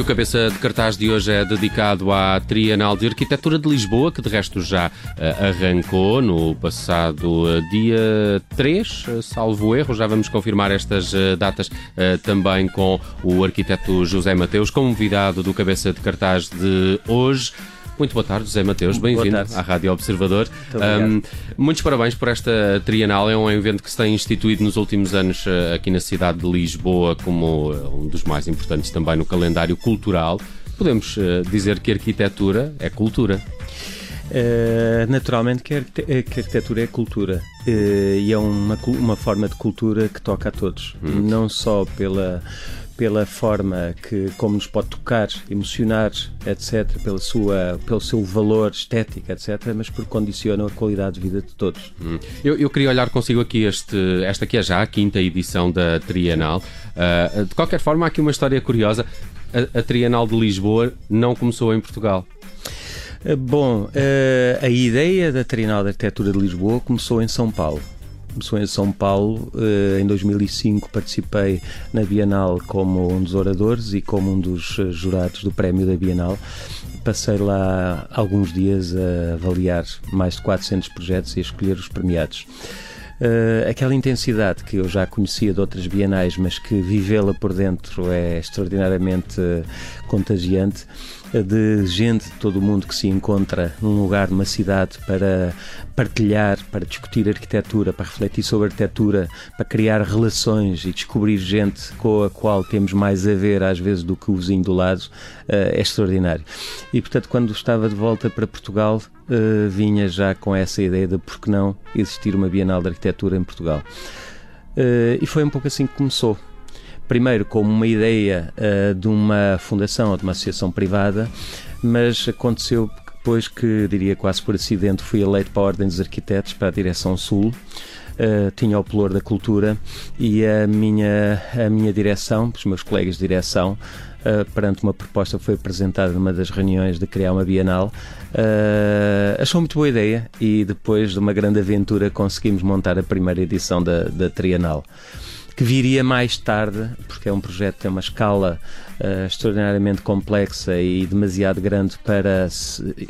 O cabeça de cartaz de hoje é dedicado à Trienal de Arquitetura de Lisboa, que de resto já uh, arrancou no passado uh, dia 3, uh, salvo erro. Já vamos confirmar estas datas também com o arquiteto José Mateus, convidado do cabeça de cartaz de hoje. Muito boa tarde, José Mateus. Bem-vindo à Rádio Observador. Um, muitos parabéns por esta Trienal. É um evento que se tem instituído nos últimos anos uh, aqui na cidade de Lisboa como uh, um dos mais importantes também no calendário cultural. Podemos uh, dizer que arquitetura é cultura. Uh, naturalmente que a, arquitetura é cultura uh, e é uma, uma forma de cultura que toca a todos, hum. não só pela pela forma que como nos pode tocar, emocionar, etc, pela sua, pelo seu valor estético, etc, mas porque condiciona a qualidade de vida de todos. Hum. Eu, eu, queria olhar consigo aqui este, esta que é já a quinta edição da Trienal. Uh, de qualquer forma, há aqui uma história curiosa. A, a Trienal de Lisboa não começou em Portugal. Ah, bom, uh, a ideia da Trienal de Arquitetura de Lisboa começou em São Paulo começou em São Paulo. Eh, em 2005 participei na Bienal como um dos oradores e como um dos eh, jurados do prémio da Bienal. Passei lá alguns dias a avaliar mais de 400 projetos e a escolher os premiados. Uh, aquela intensidade que eu já conhecia de outras bienais, mas que vivê-la por dentro é extraordinariamente uh, contagiante de gente de todo o mundo que se encontra num lugar, numa cidade, para partilhar, para discutir arquitetura, para refletir sobre arquitetura, para criar relações e descobrir gente com a qual temos mais a ver, às vezes, do que o vizinho do lado, eh, é extraordinário. E, portanto, quando estava de volta para Portugal, eh, vinha já com essa ideia de por que não existir uma Bienal de Arquitetura em Portugal. Eh, e foi um pouco assim que começou primeiro como uma ideia uh, de uma fundação ou de uma associação privada, mas aconteceu depois que, diria quase por acidente, fui eleito para a Ordem dos Arquitetos, para a Direção Sul. Uh, tinha o pelour da cultura e a minha, a minha direção, os meus colegas de direção, uh, perante uma proposta que foi apresentada numa das reuniões de criar uma Bienal, uh, achou muito boa ideia e depois de uma grande aventura conseguimos montar a primeira edição da, da Trienal que viria mais tarde, porque é um projeto que tem uma escala uh, extraordinariamente complexa e demasiado grande para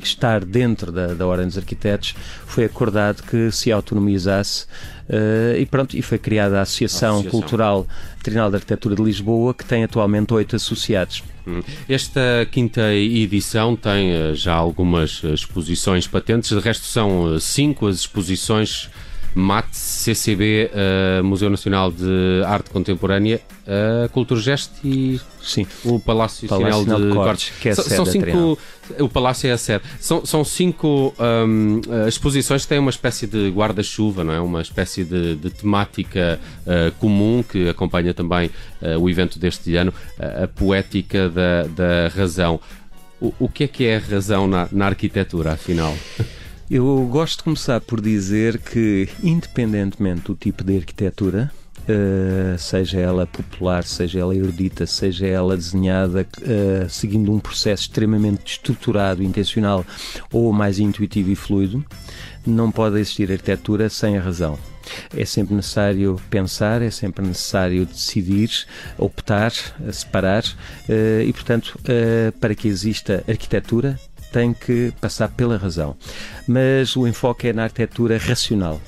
estar dentro da, da Ordem dos Arquitetos, foi acordado que se autonomizasse uh, e pronto, e foi criada a Associação, Associação. Cultural Trinal de Arquitetura de Lisboa, que tem atualmente oito associados. Hum. Esta quinta edição tem uh, já algumas exposições patentes, de resto são cinco as exposições MAT, CCB, uh, Museu Nacional de Arte Contemporânea, uh, Culturgest e Sim. o Palácio, Palácio Nacional de, de Cortes. Que é são, são cinco, o Palácio é a sede. São, são cinco um, eh, exposições que têm uma espécie de guarda-chuva, não é? Uma espécie de, de temática uh, comum que acompanha também o evento deste ano, a poética da, da razão. O, o que é que é a razão na, na arquitetura, afinal? Eu gosto de começar por dizer que, independentemente do tipo de arquitetura, Uh, seja ela popular, seja ela erudita, seja ela desenhada uh, seguindo um processo extremamente estruturado, intencional ou mais intuitivo e fluido, não pode existir arquitetura sem a razão. É sempre necessário pensar, é sempre necessário decidir, optar, separar uh, e, portanto, para que exista arquitetura, tem que passar pela razão. Mas o enfoque é na arquitetura racional.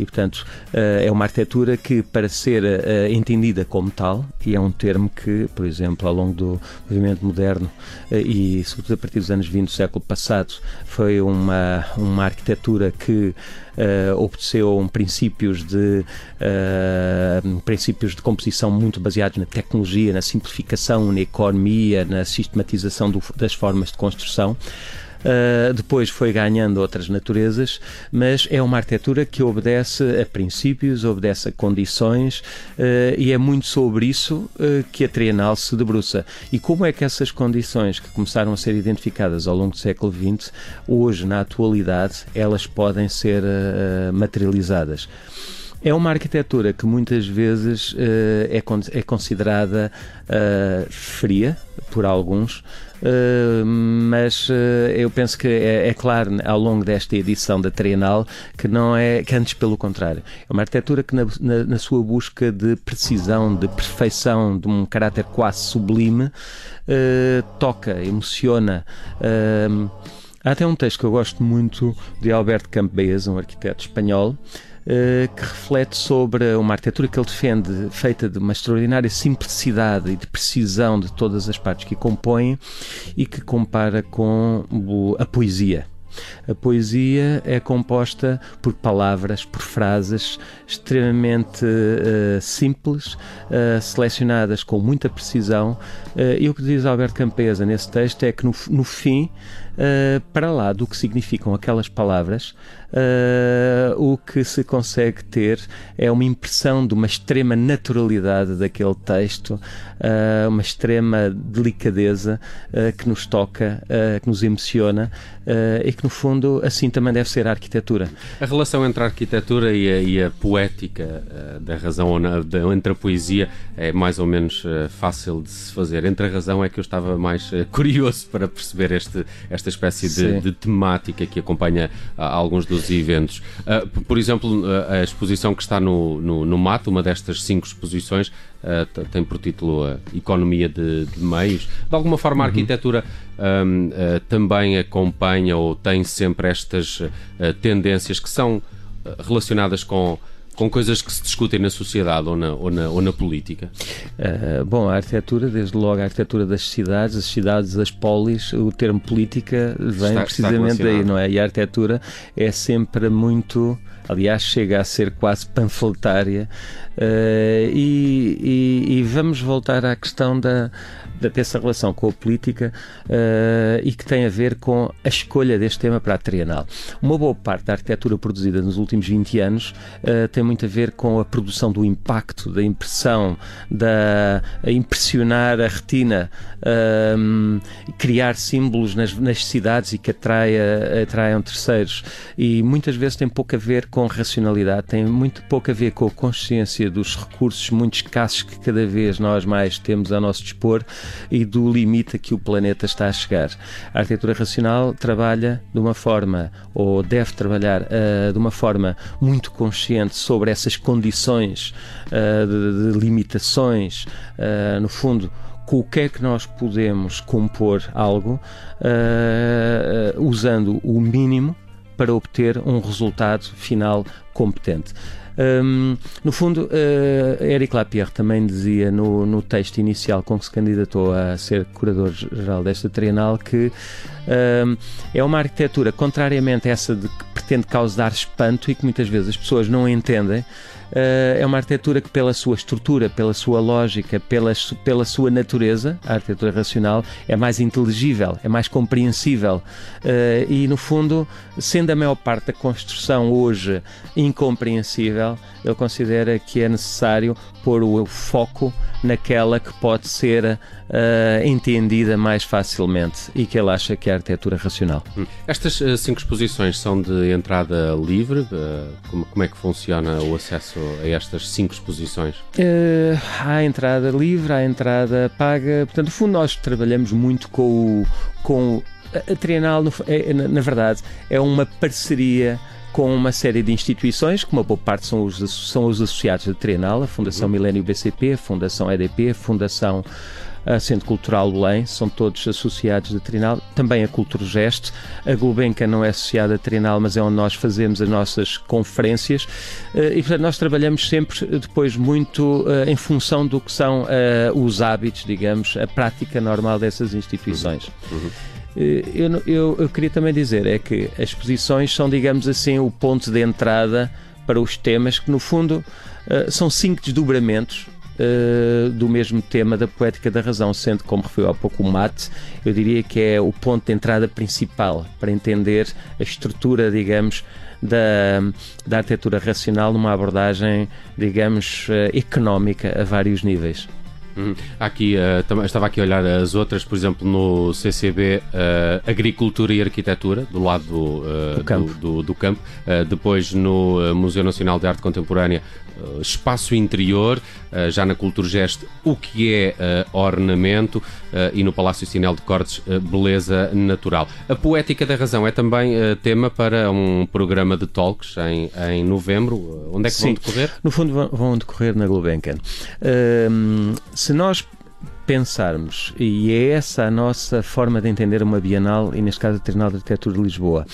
E, portanto, eh, é uma arquitetura que, para ser eh, entendida como tal, e é um termo que, por exemplo, ao longo do movimento moderno eh, e, sobretudo, a partir dos anos 20 do século passado, foi uma, uma arquitetura que uh, obteceu princípios de uh, princípios de composição muito baseados na tecnologia, na simplificação, na economia, na sistematização do, das formas de construção. Uh, depois foi ganhando outras naturezas, mas é uma arquitetura que obedece a princípios, obedece a condições uh, e é muito sobre isso uh, que a Trienal se debruça. E como é que essas condições que começaram a ser identificadas ao longo do século XX, hoje, na atualidade, elas podem ser materializadas? É uma arquitetura que muitas vezes uh, é, con é considerada uh, fria por alguns, uh, mas eu penso que é, é, claro ao longo desta edição da Trienal que não é que antes pelo contrário. É uma arquitetura que na, na, na sua busca de precisão, de perfeição, de um caráter quase sublime, toca, emociona. Há até um texto que eu gosto muito de Alberto Campbell, um arquiteto espanhol, que reflete sobre uma arquitetura que ele defende, feita de uma extraordinária simplicidade e de precisão de todas as partes que compõem e que compara com a poesia. A poesia é composta por palavras, por frases extremamente uh, simples, uh, selecionadas com muita precisão. Uh, e o que diz Alberto Campesa nesse texto é que, no, no fim, para lá do que significam aquelas palavras, o que se consegue ter é uma impressão de uma extrema naturalidade daquele texto, uma extrema delicadeza que nos toca, que nos emociona e que, no fundo, assim também deve ser a arquitetura. A relação entre a arquitetura e a, e a poética uh, da razão, entre a poesia, é mais ou menos uh, fácil de se fazer. Entre a razão é que eu estava mais uh, curioso para perceber este, esta espécie de, de, temática que acompanha alguns dos eventos. por exemplo, a exposição que está no, no, no Mato, uma destas cinco exposições, Uh, tem por título a Economia de, de, Meios. De alguma forma, a uhum. arquitetura um, uh, também acompanha ou tem sempre estas uh, tendências que são relacionadas com com coisas que se discutem na sociedade ou na, ou na, ou na política? Uh, bom, a arquitetura, desde logo a arquitetura das cidades, as cidades, as polis, o termo política vem está, precisamente está daí, não é? E a arquitetura é sempre muito aliás, chega a ser quase panfletária. Uh, e, e, e, vamos voltar à questão da, dessa relação com a política uh, e que tem a ver com a escolha deste tema para a trienal. Uma boa parte da arquitetura produzida nos últimos 20 anos uh, tem muito a ver com a produção do impacto, da impressão, da a impressionar a retina, uh, criar símbolos nas, nas, cidades e que atraia, atraiam terceiros. E muitas vezes tem pouco a ver com racionalidade, tem muito pouco a ver com a consciência dos recursos muito escassos que cada vez nós mais temos a nosso dispor e do limite a que o planeta está a chegar. A arquitetura racional trabalha de uma forma, ou deve trabalhar uh, de uma forma muito consciente sobre essas condições uh, de, de, limitações, uh, no fundo com o que é que nós podemos compor algo uh, usando o mínimo para obter um resultado final competente. Um, no fundo, uh, Eric Lapierre também dizia no, no texto inicial com que se candidatou a ser curador-geral desta trienal que um, é uma arquitetura, contrariamente a essa de que pretende causar espanto e que muitas vezes as pessoas não entendem, é uma arquitetura que, pela sua estrutura, pela sua lógica, pela, pela sua natureza, a arquitetura racional, é mais inteligível, é mais compreensível. Uh, e, no fundo, sendo a maior parte da construção hoje incompreensível, ele considera que é necessário pôr o foco naquela que pode ser uh, entendida mais facilmente e que ele acha que é a arquitetura racional. Hum. Estas uh, cinco exposições são de entrada livre? Uh, como, como, é que funciona o acesso a estas cinco exposições? há entrada livre, há entrada paga. Portanto, no fundo, nós trabalhamos muito com o. Com a Trienal, é, na verdade, é uma parceria com uma série de instituições, que uma boa parte são os, são os associados da Trienal, a Fundação uhum. Milênio BCP, a Fundação EDP, a Fundação a Centro Cultural Belém, são todos associados da Trinal, também a Cultura Gesto. A Gulbenkian não é associada à Trinal, mas é onde nós fazemos as nossas conferências eh, e, portanto, nós trabalhamos sempre depois muito eh, em função do que são eh, os hábitos, digamos, a prática normal dessas instituições. Uhum. Uhum. Eu, eu, eu, queria também dizer é que as exposições são, digamos assim, o ponto de entrada para os temas que, no fundo, são cinco desdobramentos uh, do mesmo tema da poética da razão, sendo, como referiu há pouco o Mate, eu diria que é o ponto de entrada principal para entender a estrutura, digamos, da, da arquitetura racional numa abordagem, digamos, económica a vários níveis. Uhum. Aqui, uh, estava aqui a olhar as outras, por exemplo, no CCB, uh, eh, Agricultura e Arquitetura, do lado do, uh, do campo. Do, do, do campo. depois no Museu Nacional de Arte Contemporânea, Espaço Interior, já na Culturgest, o que é ornamento, e no Palácio Sinel de Cortes, beleza natural. A poética da razão é também tema para um programa de talks em, em novembro. Onde é que Sim. vão decorrer? No fundo, vão, vão decorrer na Gulbenkian. Uh, se nós pensarmos, e é essa a nossa forma de entender uma Bienal, e neste caso a Trienal de Arquitetura de Lisboa,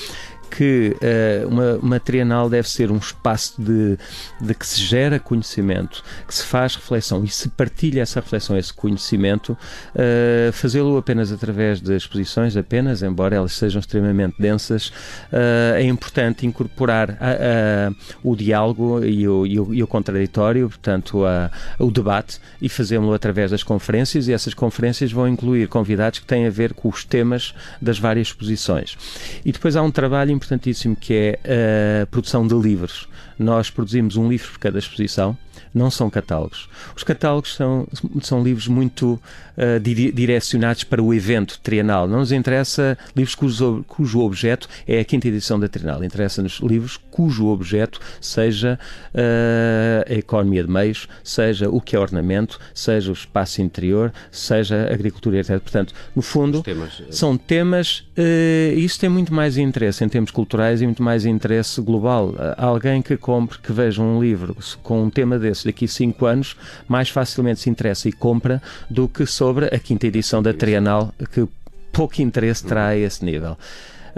que uh, uma, uma trienal deve ser um espaço de, de que se gera conhecimento, que se faz reflexão e se partilha essa reflexão, esse conhecimento, uh, fazê-lo apenas através de exposições, apenas, embora elas sejam extremamente densas, uh, é importante incorporar a, a, o diálogo e o, e o, e o contraditório, portanto, a, o debate, e fazê-lo através das conferências, e essas conferências vão incluir convidados que têm a ver com os temas das várias exposições. E depois há um trabalho importantíssimo que é a produção de livros. Nós produzimos um livro por cada exposição não são catálogos. Os catálogos são, são livros muito uh, direcionados para o evento trienal. Não nos interessa livros cujo, cujo objeto é a quinta edição da trienal. Interessa-nos livros cujo objeto seja uh, a economia de meios, seja o que é ornamento, seja o espaço interior, seja a agricultura, etc. Portanto, no fundo, temas, eh, são temas. Uh, isso tem muito mais interesse em termos culturais e muito mais interesse global. alguém que compre, que veja um livro com um tema desse daqui a cinco anos mais facilmente se interessa e compra do que sobre a quinta edição da Trienal, que pouco interesse terá a esse nível.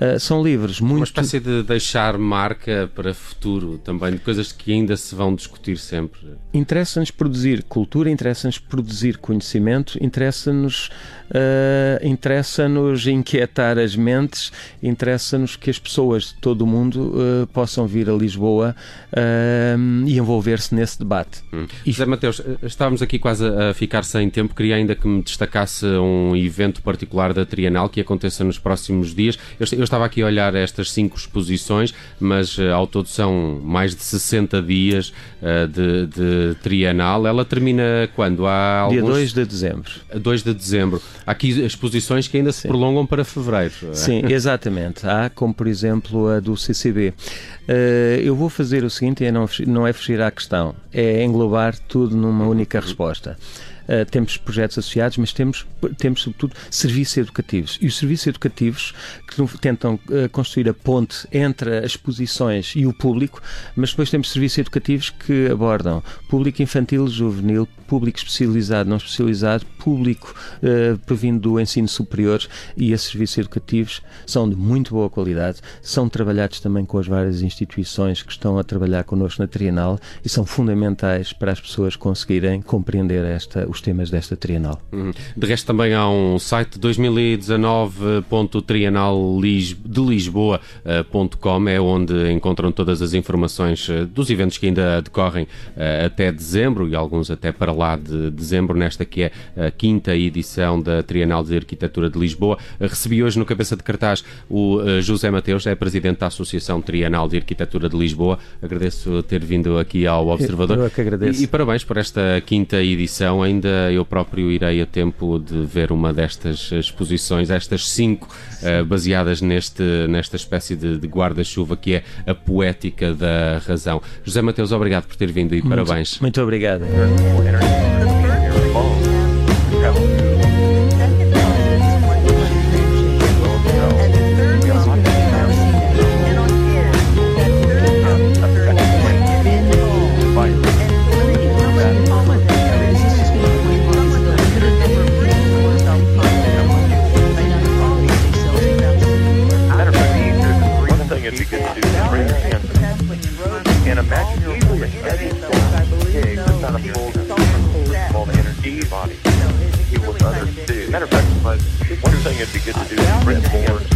Uh, são livros muito. Uma espécie de deixar marca para futuro também, de coisas que ainda se vão discutir sempre. Interessa-nos produzir cultura, interessa-nos produzir conhecimento, interessa-nos uh, interessa-nos inquietar as mentes, interessa-nos que as pessoas de todo o mundo uh, possam vir a Lisboa e envolver-se nesse debate. Hum. E... José Mateus, estávamos aqui quase a ficar sem tempo, queria ainda que me destacasse um evento particular da Trienal que aconteça nos próximos dias. Eu, eu estava aqui a olhar estas cinco exposições, mas ao todo são mais de 60 dias de, de Trienal. Ela termina quando? Há alguns... Dia 2 de dezembro. 2 de dezembro. Há aqui exposições que ainda se Sim. prolongam para fevereiro. É? Sim, exatamente. Há, como por exemplo a do CCB. Eh, eu vou fazer o seguinte, é não, não é fugir à questão, é englobar tudo numa única resposta. Uh, temos projetos associados, mas temos, temos sobretudo serviços educativos. E os serviços educativos que tentam uh, construir a ponte entre as exposições e o público, mas depois temos serviços educativos que abordam público infantil, juvenil, público especializado, não especializado, público uh, do ensino superior e esses serviços educativos são de muito boa qualidade, são trabalhados também com as várias instituições que estão a trabalhar connosco na Trienal e são fundamentais para as pessoas conseguirem compreender esta, os temas desta Trienal. Uhum. De resto, também há um site 2019.trienaldelisboa.com é onde encontram todas as informações eh, dos eventos que ainda decorrem até dezembro e alguns até para lá de dezembro, nesta que é a quinta edição da Trienal de Arquitetura de Lisboa. Recebi hoje no cabeça de cartaz o uh, José Mateus, é presidente da Associação Trienal de Arquitetura de Lisboa. Agradeço ter vindo aqui ao Observador. Eu, eu é que agradeço. E, e, parabéns por esta quinta edição. Ainda eu próprio irei a tempo de ver uma destas exposições, estas cinco, uh, baseadas neste, nesta espécie de, de guarda-chuva que é a poética da razão. José Mateus, obrigado por ter vindo e muito, parabéns. Muito obrigado. It'd be good to do print more.